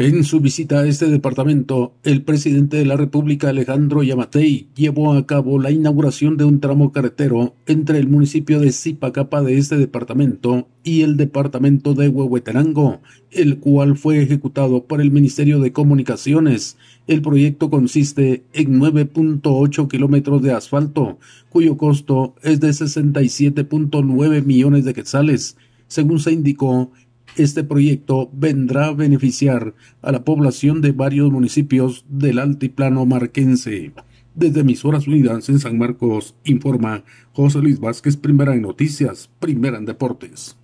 En su visita a este departamento, el presidente de la República Alejandro Yamatei llevó a cabo la inauguración de un tramo carretero entre el municipio de Zipacapa de este departamento y el departamento de Huehuetenango, el cual fue ejecutado por el Ministerio de Comunicaciones. El proyecto consiste en 9.8 kilómetros de asfalto, cuyo costo es de 67.9 millones de quetzales. Según se indicó, este proyecto vendrá a beneficiar a la población de varios municipios del altiplano marquense. Desde Emisoras Unidas en San Marcos, informa José Luis Vázquez, primera en noticias, primera en deportes.